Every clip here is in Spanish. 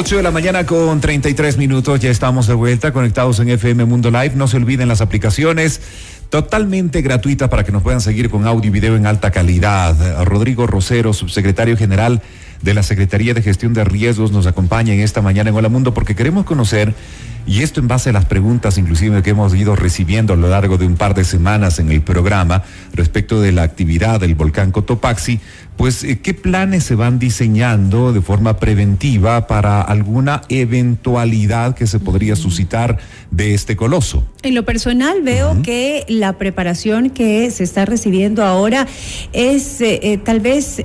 8 de la mañana con 33 minutos, ya estamos de vuelta conectados en FM Mundo Live. No se olviden las aplicaciones totalmente gratuitas para que nos puedan seguir con audio y video en alta calidad. Rodrigo Rosero, subsecretario general de la Secretaría de Gestión de Riesgos, nos acompaña en esta mañana en Hola Mundo porque queremos conocer y esto en base a las preguntas inclusive que hemos ido recibiendo a lo largo de un par de semanas en el programa respecto de la actividad del volcán Cotopaxi, pues eh, qué planes se van diseñando de forma preventiva para alguna eventualidad que se podría suscitar de este coloso. En lo personal veo que la preparación que se está recibiendo ahora es eh, eh, tal vez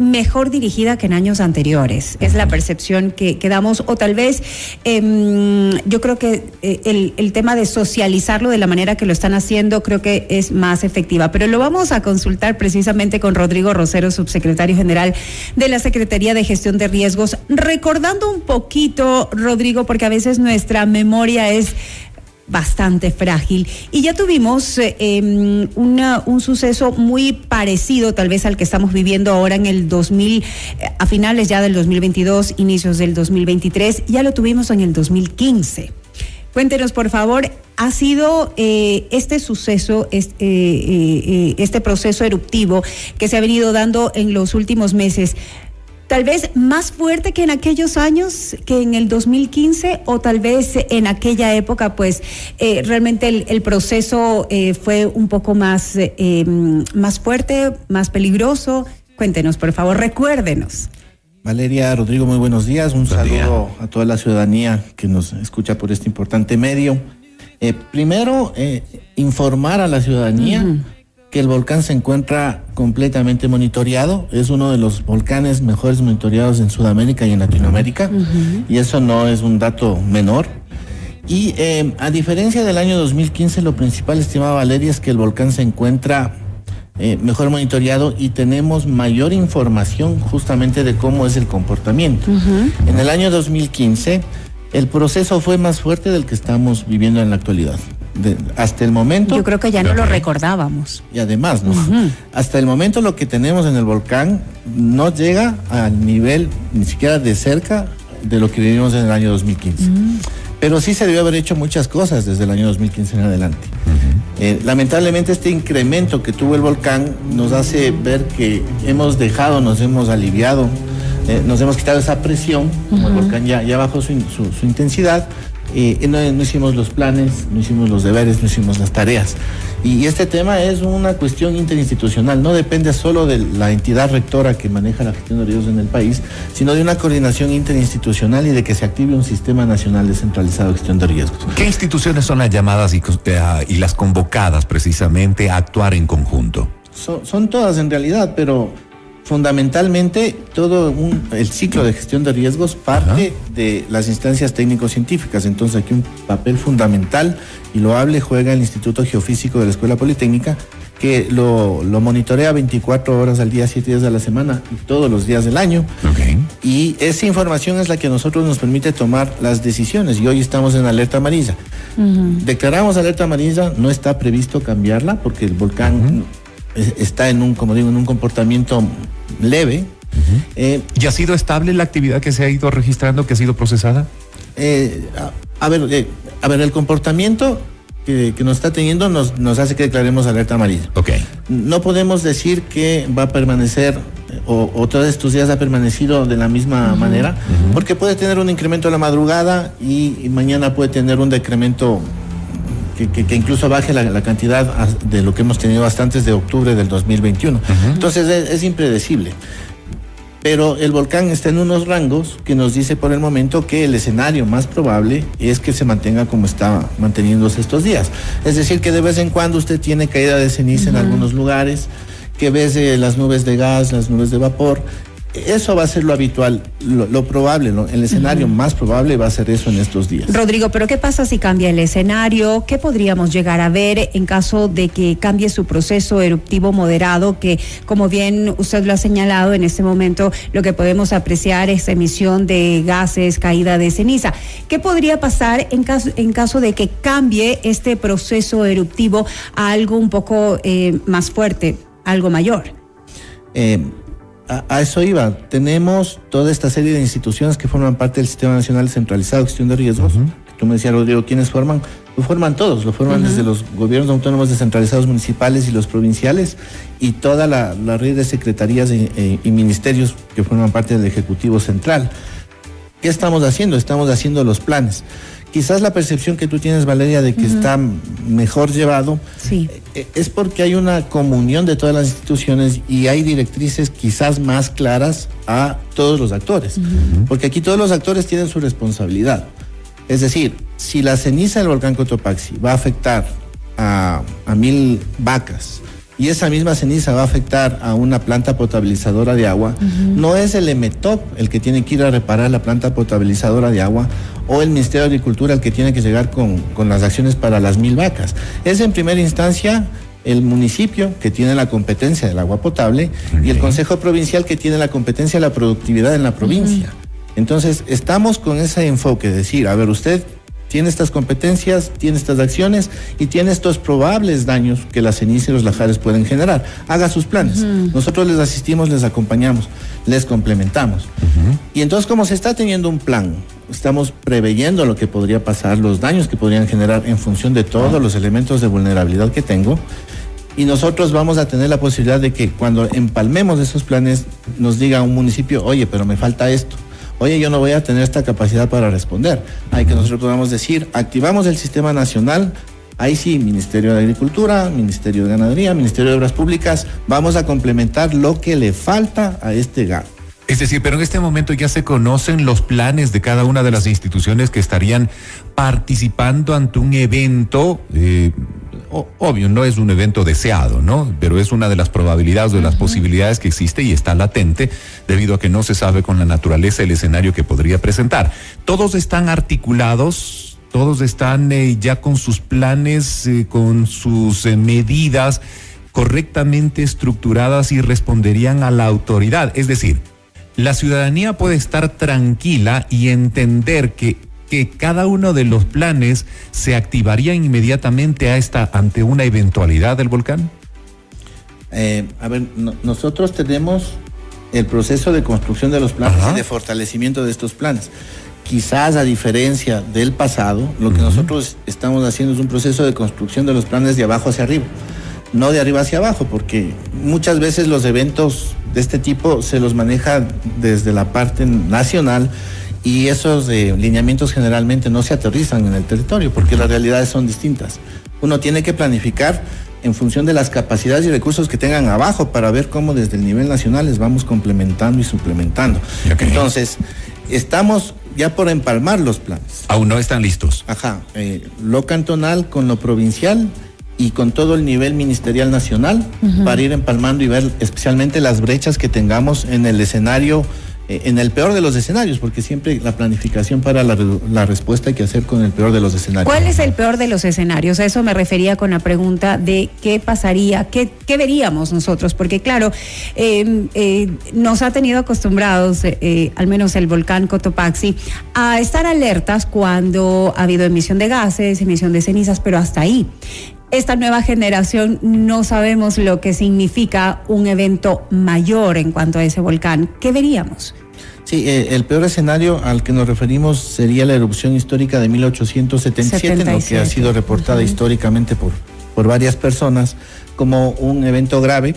mejor dirigida que en años anteriores. Es la percepción que, damos, o tal vez em, yo creo que eh, el, el, tema de socializarlo de la manera que lo están haciendo creo que es más efectiva. Pero lo vamos a consultar precisamente con Rodrigo Rosero, subsecretario general de la Secretaría de Gestión de Riesgos, recordando un poquito, Rodrigo, porque a veces nuestra memoria es bastante frágil. Y ya tuvimos eh, em, un suceso muy parecido tal vez al que estamos viviendo ahora en el 2000, eh, a finales ya del 2022, inicios del 2023, ya lo tuvimos en el 2015. Cuéntenos, por favor, ¿ha sido eh, este suceso, este, este proceso eruptivo que se ha venido dando en los últimos meses? Tal vez más fuerte que en aquellos años, que en el 2015, o tal vez en aquella época, pues eh, realmente el, proceso eh, fue un poco más, eh, más fuerte, más peligroso. Cuéntenos, por favor, recuérdenos. Valeria, Rodrigo, muy buenos días. Un saludo a toda la ciudadanía que nos escucha por este importante medio. primero, informar a la ciudadanía que el volcán se encuentra completamente monitoreado. Es uno de los volcanes mejores monitoreados en Sudamérica y en Latinoamérica. Y eso no es un dato menor. Y eh, a diferencia del año 2015, lo principal, estimada Valeria, es que el volcán se encuentra eh, mejor monitoreado y tenemos mayor información justamente de cómo es el comportamiento. En el año 2015, el proceso fue más fuerte del que estamos viviendo en la actualidad hasta el momento. Yo creo que ya no lo recordábamos. Y además, ¿no? hasta el momento lo que tenemos en el volcán no llega al nivel ni siquiera de cerca de lo que vivimos en el año 2015. Pero sí se debió haber hecho muchas cosas desde el año 2015 en adelante. Eh, lamentablemente este incremento que tuvo el volcán nos hace ver que hemos dejado, nos hemos aliviado, eh, nos hemos quitado esa presión, como el volcán ya, ya bajó su, su intensidad, eh, no, hicimos los planes, no hicimos los deberes, no hicimos las tareas. Y, este tema es una cuestión interinstitucional, no depende solo de la entidad rectora que maneja la gestión de riesgos en el país, sino de una coordinación interinstitucional y de que se active un sistema nacional descentralizado de gestión de riesgos. ¿Qué instituciones son las llamadas y, eh, y las convocadas precisamente a actuar en conjunto? son todas en realidad, pero fundamentalmente todo el ciclo de gestión de riesgos parte de las instancias técnico-científicas. Entonces aquí un papel fundamental y loable juega el Instituto Geofísico de la Escuela Politécnica que lo, monitorea 24 horas al día, 7 días a la semana y todos los días del año. Y esa información es la que a nosotros nos permite tomar las decisiones y hoy estamos en alerta amarilla. Declaramos alerta amarilla, no está previsto cambiarla porque el volcán está en un, como digo, en un comportamiento leve. Eh, ¿Y ha sido estable la actividad que se ha ido registrando, que ha sido procesada? Eh, a, ver, eh, a ver, el comportamiento que, nos está teniendo nos, nos, hace que declaremos alerta amarilla. Ok. No podemos decir que va a permanecer o, todos estos días ha permanecido de la misma manera, porque puede tener un incremento en la madrugada y, mañana puede tener un decremento que, incluso baje la, cantidad de lo que hemos tenido hasta antes de octubre del 2021. Entonces es, impredecible. Pero el volcán está en unos rangos que nos dice por el momento que el escenario más probable es que se mantenga como está manteniéndose estos días. Es decir, que de vez en cuando usted tiene caída de ceniza en algunos lugares, que ves las nubes de gas, las nubes de vapor, eso va a ser lo habitual, lo, probable, el escenario más probable va a ser eso en estos días. Rodrigo, pero ¿qué pasa si cambia el escenario? ¿Qué podríamos llegar a ver en caso de que cambie su proceso eruptivo moderado? Que, como bien usted lo ha señalado, en este momento lo que podemos apreciar es emisión de gases, caída de ceniza. ¿Qué podría pasar en caso, en caso de que cambie este proceso eruptivo a algo un poco eh, más fuerte, algo mayor? Eh, a, eso iba. Tenemos toda esta serie de instituciones que forman parte del Sistema Nacional Centralizado de Gestión de Riesgos. Tú me decías, Rodrigo, ¿quiénes forman? Lo forman todos, lo forman desde los gobiernos autónomos descentralizados municipales y los provinciales y toda la, red de secretarías y, ministerios que forman parte del Ejecutivo Central. ¿Qué estamos haciendo? Estamos haciendo los planes. Quizás la percepción que tú tienes, Valeria, de que está mejor llevado, eh, es porque hay una comunión de todas las instituciones y hay directrices quizás más claras a todos los actores. Porque aquí todos los actores tienen su responsabilidad. Es decir, si la ceniza del volcán Cotopaxi va a afectar a, mil vacas y esa misma ceniza va a afectar a una planta potabilizadora de agua, no es el EMETOP el que tiene que ir a reparar la planta potabilizadora de agua o el Ministerio de Agricultura el que tiene que llegar con, las acciones para las mil vacas. Es en primera instancia el municipio que tiene la competencia del agua potable y el Consejo Provincial que tiene la competencia de la productividad en la provincia. Entonces, estamos con ese enfoque, de decir, a ver, usted tiene estas competencias, tiene estas acciones y tiene estos probables daños que la ceniza y los lajares pueden generar. Haga sus planes. Nosotros les asistimos, les acompañamos, les complementamos. Y entonces, como se está teniendo un plan, estamos preveyendo lo que podría pasar, los daños que podrían generar en función de todos los elementos de vulnerabilidad que tengo. Y nosotros vamos a tener la posibilidad de que cuando empalmemos esos planes nos diga un municipio, oye, pero me falta esto oye, yo no voy a tener esta capacidad para responder. Hay que nosotros podamos decir, activamos el sistema nacional, ahí sí, Ministerio de Agricultura, Ministerio de Ganadería, Ministerio de Obras Públicas, vamos a complementar lo que le falta a este GAP. Es decir, pero en este momento ya se conocen los planes de cada una de las instituciones que estarían participando ante un evento. Eh, obvio, no es un evento deseado, ¿no? Pero es una de las probabilidades, de las posibilidades que existe y está latente debido a que no se sabe con la naturaleza el escenario que podría presentar. Todos están articulados, todos están eh, ya con sus planes, eh, con sus eh, medidas correctamente estructuradas y responderían a la autoridad. Es decir, la ciudadanía puede estar tranquila y entender que que cada uno de los planes se activaría inmediatamente a esta, ante una eventualidad del volcán? Eh, a ver, nosotros tenemos el proceso de construcción de los planes y de fortalecimiento de estos planes. Quizás a diferencia del pasado, lo que nosotros estamos haciendo es un proceso de construcción de los planes de abajo hacia arriba, no de arriba hacia abajo, porque muchas veces los eventos de este tipo se los maneja desde la parte nacional y esos eh, lineamientos generalmente no se aterrizan en el territorio porque las realidades son distintas. Uno tiene que planificar en función de las capacidades y recursos que tengan abajo para ver cómo desde el nivel nacional les vamos complementando y suplementando. Entonces, estamos ya por empalmar los planes. Aún no están listos. Ajá, eh, lo cantonal con lo provincial y con todo el nivel ministerial nacional para ir empalmando y ver especialmente las brechas que tengamos en el escenario en el peor de los escenarios, porque siempre la planificación para la, respuesta hay que hacer con el peor de los escenarios. ¿Cuál es el peor de los escenarios? A eso me refería con la pregunta de qué pasaría, qué, veríamos nosotros, porque claro, em, eh, nos ha tenido acostumbrados, eh, al menos el volcán Cotopaxi, a estar alertas cuando ha habido emisión de gases, emisión de cenizas, pero hasta ahí esta nueva generación no sabemos lo que significa un evento mayor en cuanto a ese volcán. ¿Qué veríamos? Sí, eh, el peor escenario al que nos referimos sería la erupción histórica de 1877, que ha sido reportada históricamente por, por varias personas como un evento grave,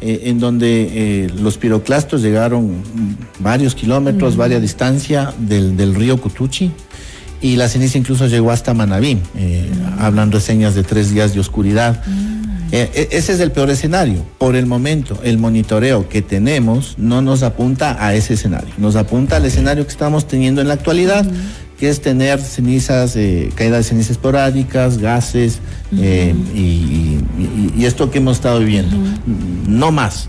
eh, en donde eh, los piroclastos llegaron varios kilómetros, varias distancia del, del río Cutuchi, y la ceniza incluso llegó hasta Manabí, eh, hablando de señas de tres días de oscuridad. Eh, e, ese es el peor escenario. Por el momento, el monitoreo que tenemos no nos apunta a ese escenario, nos apunta al escenario que estamos teniendo en la actualidad, que es tener cenizas, eh, caída de cenizas esporádicas, gases y, esto que hemos estado viviendo. No más.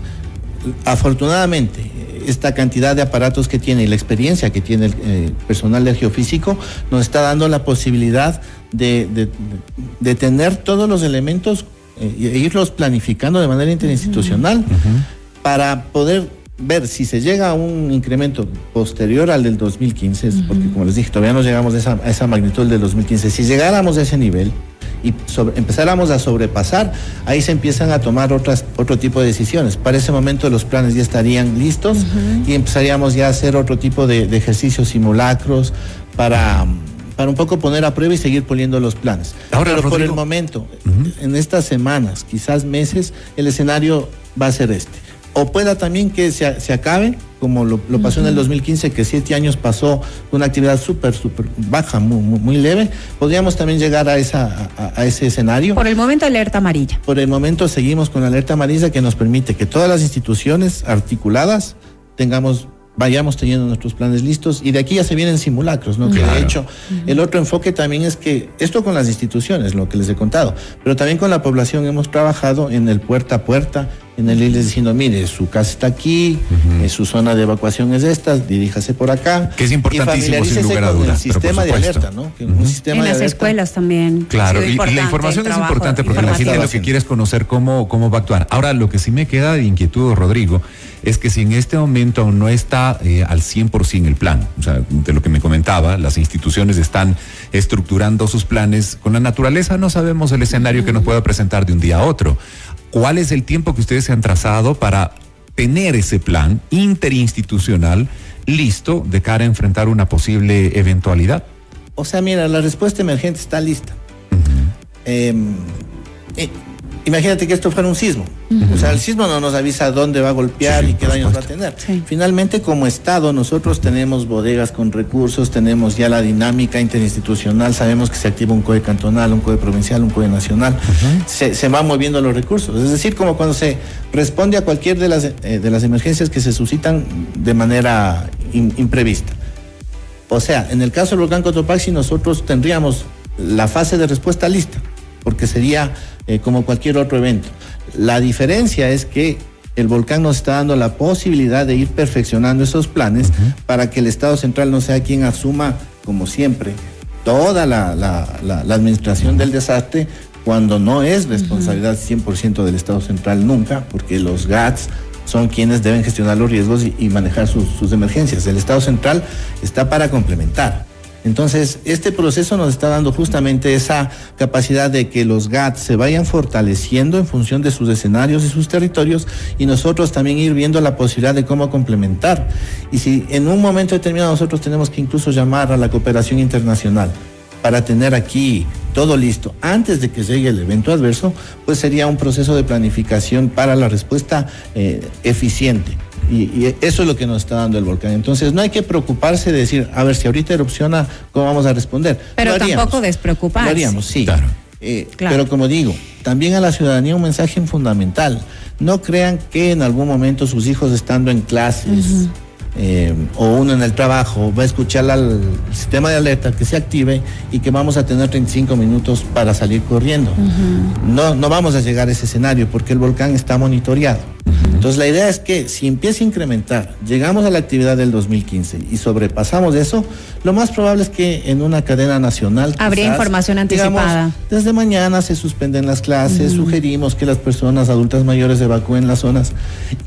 Afortunadamente, esta cantidad de aparatos que tiene y la experiencia que tiene el eh, personal del geofísico nos está dando la posibilidad de, tener todos los elementos eh, e irlos planificando de manera interinstitucional para poder ver si se llega a un incremento posterior al del 2015, porque como les dije, todavía no llegamos a esa, a esa magnitud del 2015, si llegáramos a ese nivel, y empezáramos a sobrepasar, ahí se empiezan a tomar otras, otro tipo de decisiones. Para ese momento los planes ya estarían listos y empezaríamos ya a hacer otro tipo de, ejercicios simulacros para para un poco poner a prueba y seguir poniendo los planes. Ahora, Pero por el momento, en estas semanas, quizás meses, el escenario va a ser este o pueda también que se, se acabe, como lo, pasó en el 2015, que siete años pasó una actividad súper, súper baja, muy, muy, leve, podríamos también llegar a, esa, a, ese escenario. Por el momento, alerta amarilla. Por el momento, seguimos con la alerta amarilla que nos permite que todas las instituciones articuladas tengamos vayamos teniendo nuestros planes listos y de aquí ya se vienen simulacros, ¿no? Que de hecho, el otro enfoque también es que esto con las instituciones, lo que les he contado, pero también con la población hemos trabajado en el puerta a puerta, en el irles diciendo, mire, su casa está aquí, eh, su zona de evacuación es esta, diríjase por acá. Que es importantísimo, sin lugar a dudas. El sistema de alerta, ¿no? un sistema en las escuelas también. Claro, y, la información es importante porque la gente lo que quiere es conocer cómo, cómo va a actuar. Ahora, lo que sí me queda de inquietud, Rodrigo, es que si en este momento aún no está eh, al 100% el plan, o sea, de lo que me comentaba, las instituciones están estructurando sus planes, con la naturaleza no sabemos el escenario que nos pueda presentar de un día a otro. ¿Cuál es el tiempo que ustedes se han trazado para tener ese plan interinstitucional listo de cara a enfrentar una posible eventualidad? O sea, mira, la respuesta emergente está lista. Imagínate que esto fuera un sismo. O sea, el sismo no nos avisa dónde va a golpear y qué daños va a tener. Finalmente, como Estado, nosotros tenemos bodegas con recursos, tenemos ya la dinámica interinstitucional, sabemos que se activa un COE cantonal, un COE provincial, un COE nacional, se, se, van moviendo los recursos. Es decir, como cuando se responde a cualquier de las, eh, de las emergencias que se suscitan de manera imprevista. O sea, en el caso del volcán Cotopaxi, nosotros tendríamos la fase de respuesta lista porque sería eh, como cualquier otro evento. La diferencia es que el volcán nos está dando la posibilidad de ir perfeccionando esos planes para que el Estado central no sea quien asuma, como siempre, toda la, administración del desastre cuando no es responsabilidad 100% del Estado central nunca, porque los GATS son quienes deben gestionar los riesgos y, manejar sus emergencias. El Estado central está para complementar. Entonces, este proceso nos está dando justamente esa capacidad de que los GAT se vayan fortaleciendo en función de sus escenarios y sus territorios y nosotros también ir viendo la posibilidad de cómo complementar. Y si en un momento determinado nosotros tenemos que incluso llamar a la cooperación internacional para tener aquí todo listo antes de que llegue el evento adverso, pues sería un proceso de planificación para la respuesta eh, eficiente. Y, eso es lo que nos está dando el volcán. Entonces no hay que preocuparse de decir, a ver, si ahorita erupciona, ¿cómo vamos a responder? Pero tampoco despreocuparse. Lo haríamos, sí. Eh, pero como digo, también a la ciudadanía un mensaje fundamental. No crean que en algún momento sus hijos estando en clases, eh, o uno en el trabajo va a escuchar al sistema de alerta que se active y que vamos a tener 35 minutos para salir corriendo. no, no vamos a llegar a ese escenario porque el volcán está monitoreado. Entonces la idea es que si empieza a incrementar, llegamos a la actividad del 2015 y sobrepasamos eso, lo más probable es que en una cadena nacional... Habría información anticipada. desde mañana se suspenden las clases, sugerimos que las personas adultas mayores evacúen las zonas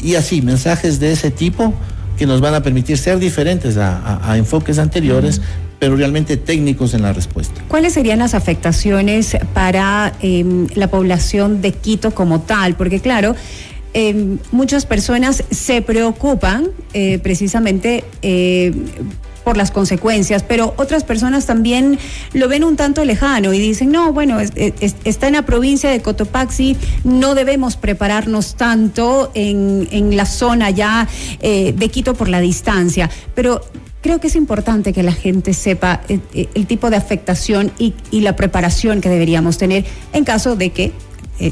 y así, mensajes de ese tipo que nos van a permitir ser diferentes a, enfoques anteriores, pero realmente técnicos en la respuesta. ¿Cuáles serían las afectaciones para em, la población de Quito como tal? Porque claro, em, muchas personas se preocupan eh, precisamente eh, por las consecuencias, pero otras personas también lo ven un tanto lejano y dicen, no, bueno, está en la provincia de Cotopaxi, no debemos prepararnos tanto en, en la zona ya eh, de Quito por la distancia, pero creo que es importante que la gente sepa eh, eh, el, tipo de afectación y, y, la preparación que deberíamos tener en caso de que,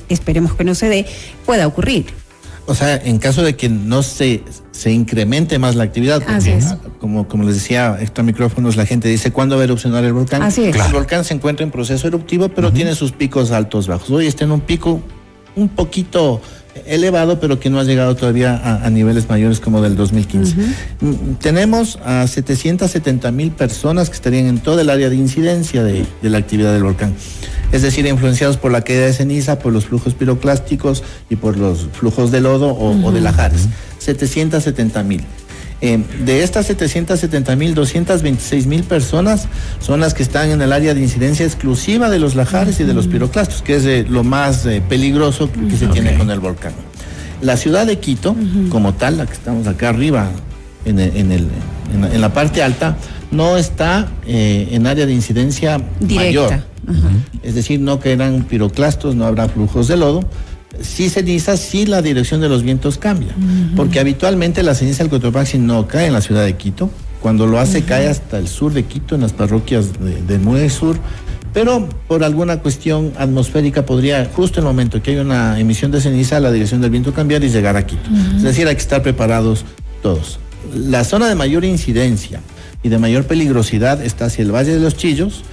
esperemos que no se dé, pueda ocurrir. O sea, en caso de que no se, se incremente más la actividad, como, como les decía, estos micrófonos, la gente dice, ¿cuándo va a erupcionar el volcán? El volcán se encuentra en proceso eruptivo, pero tiene sus picos altos, bajos. Hoy está en un pico un poquito elevado, pero que no ha llegado todavía a, niveles mayores como del 2015. Mm, tenemos a 770 mil personas que estarían en todo el área de incidencia de, la actividad del volcán. Es decir, influenciados por la caída de ceniza, por los flujos piroclásticos y por los flujos de lodo o, de lajares. 770 mil. Eh, de estas 770 mil, 226 mil personas son las que están en el área de incidencia exclusiva de los lajares y de los piroclastos, que es eh, lo más eh, peligroso que se tiene con el volcán. La ciudad de Quito, como tal, la que estamos acá arriba, en, en, la, parte alta, no está en área de incidencia mayor. Es decir, no quedan piroclastos, no habrá flujos de lodo si ceniza, si la dirección de los vientos cambia. Porque habitualmente la ceniza del Cotopaxi no cae en la ciudad de Quito. Cuando lo hace, cae hasta el sur de Quito, en las parroquias del de Sur. Pero por alguna cuestión atmosférica podría, justo en el momento que hay una emisión de ceniza, la dirección del viento cambiar y llegar a Quito. Es decir, hay que estar preparados todos. La zona de mayor incidencia y de mayor peligrosidad está hacia el Valle de los Chillos,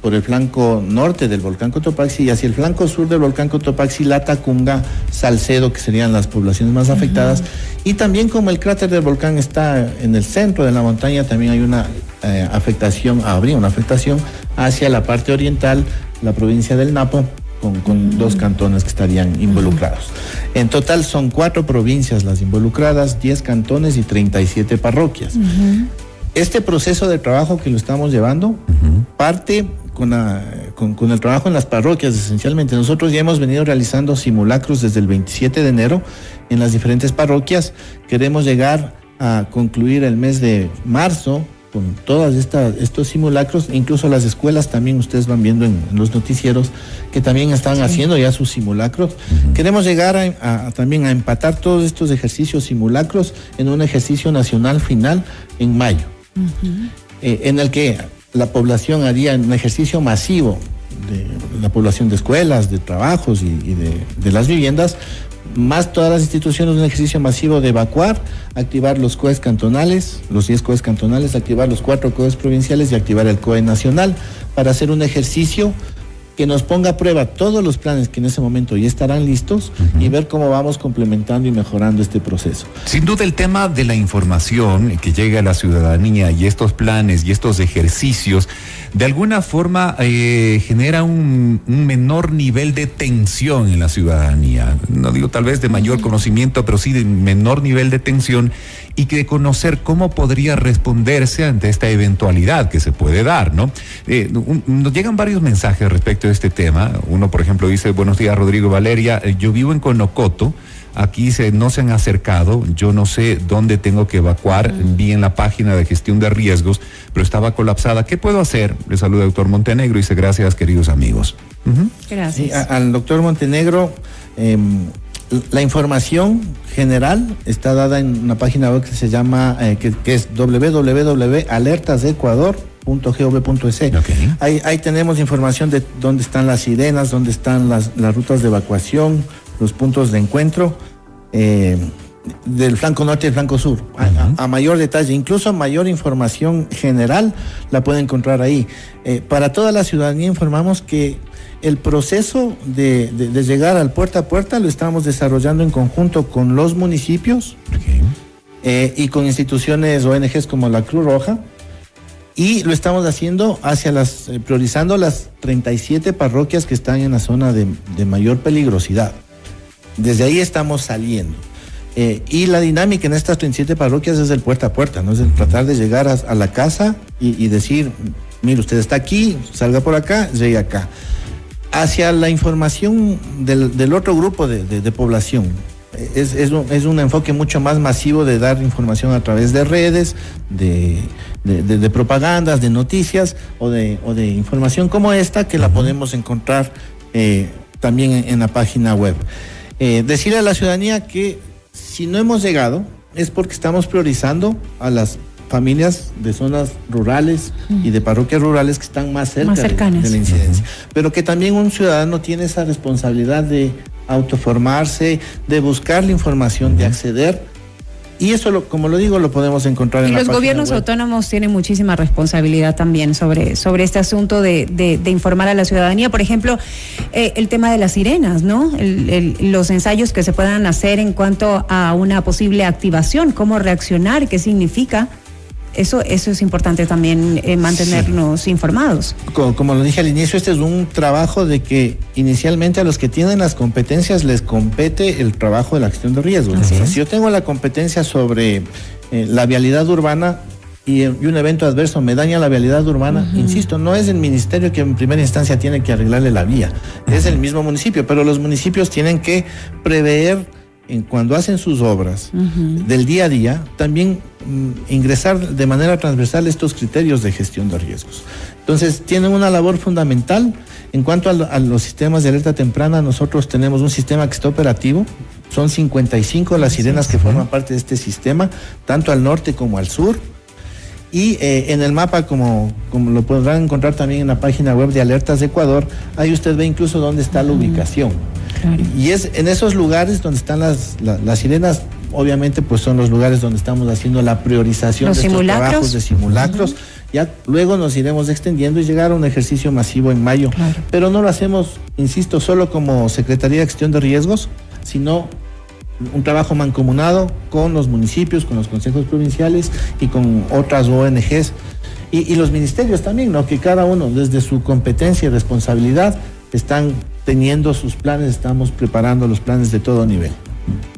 por el flanco norte del volcán Cotopaxi y hacia el flanco sur del volcán Cotopaxi, La Tacunga, Salcedo, que serían las poblaciones más afectadas. Y también como el cráter del volcán está en el centro de la montaña, también hay una eh, afectación, habría una afectación hacia la parte oriental, la provincia del Napo, con, dos cantones que estarían involucrados. En total son cuatro provincias las involucradas, 10 cantones y 37 parroquias. Este proceso de trabajo que lo estamos llevando parte con, con, el trabajo en las parroquias esencialmente. Nosotros ya hemos venido realizando simulacros desde el 27 de enero en las diferentes parroquias. Queremos llegar a concluir el mes de marzo con todos estos simulacros, incluso las escuelas también ustedes van viendo en, los noticieros que también están haciendo ya sus simulacros. Queremos llegar a, también a empatar todos estos ejercicios simulacros en un ejercicio nacional final en mayo. Eh, en el que la población haría un ejercicio masivo de la población de escuelas, de trabajos y, de, las viviendas, más todas las instituciones, un ejercicio masivo de evacuar, activar los COEs cantonales, los 10 COEs cantonales, activar los 4 COEs provinciales y activar el COE nacional para hacer un ejercicio que nos ponga a prueba todos los planes que en ese momento ya estarán listos y ver cómo vamos complementando y mejorando este proceso. Sin duda el tema de la información que llega a la ciudadanía y estos planes y estos ejercicios de alguna forma eh, genera un, menor nivel de tensión en la ciudadanía. No digo tal vez de mayor conocimiento, pero sí de menor nivel de tensión y que conocer cómo podría responderse ante esta eventualidad que se puede dar, ¿no? Eh, nos llegan varios mensajes respecto a este tema. Uno, por ejemplo, dice, buenos días, Rodrigo Valeria, eh, yo vivo en Conocoto. Aquí se, no se han acercado, yo no sé dónde tengo que evacuar, vi en la página de gestión de riesgos, pero estaba colapsada. ¿Qué puedo hacer? Le saluda el doctor Montenegro y dice gracias, queridos amigos. Gracias. al doctor Montenegro, em, la información general está dada en una página web que se llama, eh, que, es www.alertasecuador.gov.es. Ahí, ahí tenemos información de dónde están las sirenas, dónde están las, rutas de evacuación, los puntos de encuentro. Eh, del flanco norte y el flanco sur, a, mayor detalle, incluso mayor información general la puede encontrar ahí. Eh, para toda la ciudadanía informamos que el proceso de, llegar al puerta a puerta lo estamos desarrollando en conjunto con los municipios eh, y con instituciones ONGs como la Cruz Roja. Y lo estamos haciendo hacia las, eh, priorizando las 37 parroquias que están en la zona de, mayor peligrosidad. Desde ahí estamos saliendo. Eh, y la dinámica en estas 37 parroquias es el puerta a puerta, ¿no? Es el tratar de llegar a, la casa y, decir, mire, usted está aquí, salga por acá, llegue acá hacia la información del, otro grupo de, población. Es, un, enfoque mucho más masivo de dar información a través de redes, de, propagandas, de noticias o de, información como esta que la podemos encontrar eh, también en, la página web. Eh, decirle a la ciudadanía que si no hemos llegado es porque estamos priorizando a las familias de zonas rurales y de parroquias rurales que están más cerca de, la incidencia. Pero que también un ciudadano tiene esa responsabilidad de autoformarse, de buscar la información, de acceder y eso, como lo digo, lo podemos encontrar en y los gobiernos autónomos tienen muchísima responsabilidad también sobre, sobre este asunto de, de, informar a la ciudadanía. Por ejemplo, eh, el tema de las sirenas, ¿no? los ensayos que se puedan hacer en cuanto a una posible activación, cómo reaccionar, qué significa. Eso, eso es importante también eh, mantenernos informados. Como, lo dije al inicio, este es un trabajo de que inicialmente a los que tienen las competencias les compete el trabajo de la gestión de riesgos. Si yo tengo la competencia sobre eh, la vialidad urbana y, un evento adverso me daña la vialidad urbana, insisto, no es el ministerio que en primera instancia tiene que arreglarle la vía, es el mismo municipio, pero los municipios tienen que prever en cuando hacen sus obras del día a día, también mm, ingresar de manera transversal estos criterios de gestión de riesgos. Entonces, tienen una labor fundamental. En cuanto a, los sistemas de alerta temprana, nosotros tenemos un sistema que está operativo. Son 55 las sirenas que forman parte de este sistema, tanto al norte como al sur. Y eh, en el mapa, como, como lo podrán encontrar también en la página web de Alertas de Ecuador, ahí usted ve incluso dónde está la ubicación. Y es en esos lugares donde están las, las sirenas, obviamente pues son los lugares donde estamos haciendo la priorización de estos trabajos de simulacros. Ya luego nos iremos extendiendo y llegar a un ejercicio masivo en mayo. Pero no lo hacemos, insisto, solo como Secretaría de Gestión de Riesgos, sino un trabajo mancomunado con los municipios, con los consejos provinciales y con otras ONGs y, y los ministerios también, ¿no? Que cada uno desde su competencia y responsabilidad están teniendo sus planes, estamos preparando los planes de todo nivel.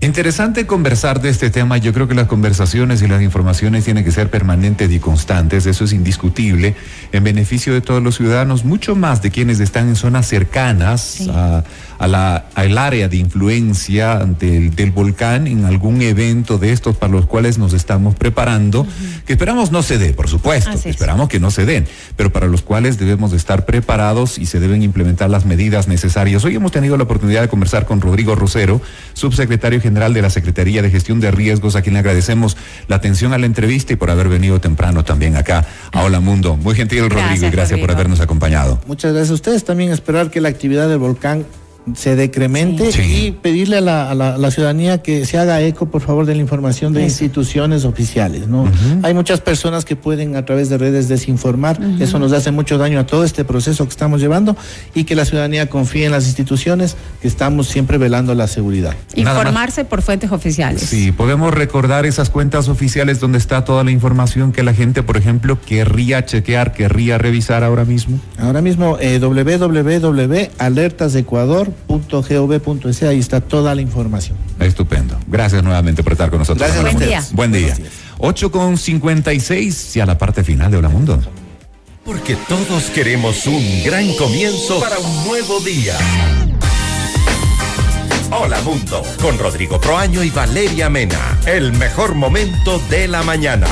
Interesante conversar de este tema. Yo creo que las conversaciones y las informaciones tienen que ser permanentes y constantes. Eso es indiscutible en beneficio de todos los ciudadanos, mucho más de quienes están en zonas cercanas a, la, al área de influencia del, del, volcán en algún evento de estos para los cuales nos estamos preparando, que esperamos no se dé, por supuesto, esperamos que no se den, pero para los cuales debemos de estar preparados y se deben implementar las medidas necesarias. Hoy hemos tenido la oportunidad de conversar con Rodrigo Rosero, subsecretario general general de la Secretaría de Gestión de Riesgos, a quien le agradecemos la atención a la entrevista y por haber venido temprano también acá a Hola Mundo. Muy gentil, Rodrigo, y gracias por habernos acompañado. Muchas gracias a ustedes. También esperar que la actividad del volcán se decremente y pedirle a la, ciudadanía que se haga eco, por favor, de la información de instituciones oficiales. ¿no? Hay muchas personas que pueden a través de redes desinformar, eso nos hace mucho daño a todo este proceso que estamos llevando y que la ciudadanía confíe en las instituciones que estamos siempre velando la seguridad. Informarse por fuentes oficiales. Sí, podemos recordar esas cuentas oficiales donde está toda la información que la gente, por ejemplo, querría chequear, querría revisar ahora mismo. Ahora mismo, eh, www.alertasecuador .gov.es, ahí está toda la información. Estupendo. Gracias nuevamente por estar con nosotros. Gracias. Buen día. Buen día. 8 con 56 y a la parte final de Hola Mundo. Porque todos queremos un gran comienzo para un nuevo día. Hola Mundo, con Rodrigo Proaño y Valeria Mena. El mejor momento de la mañana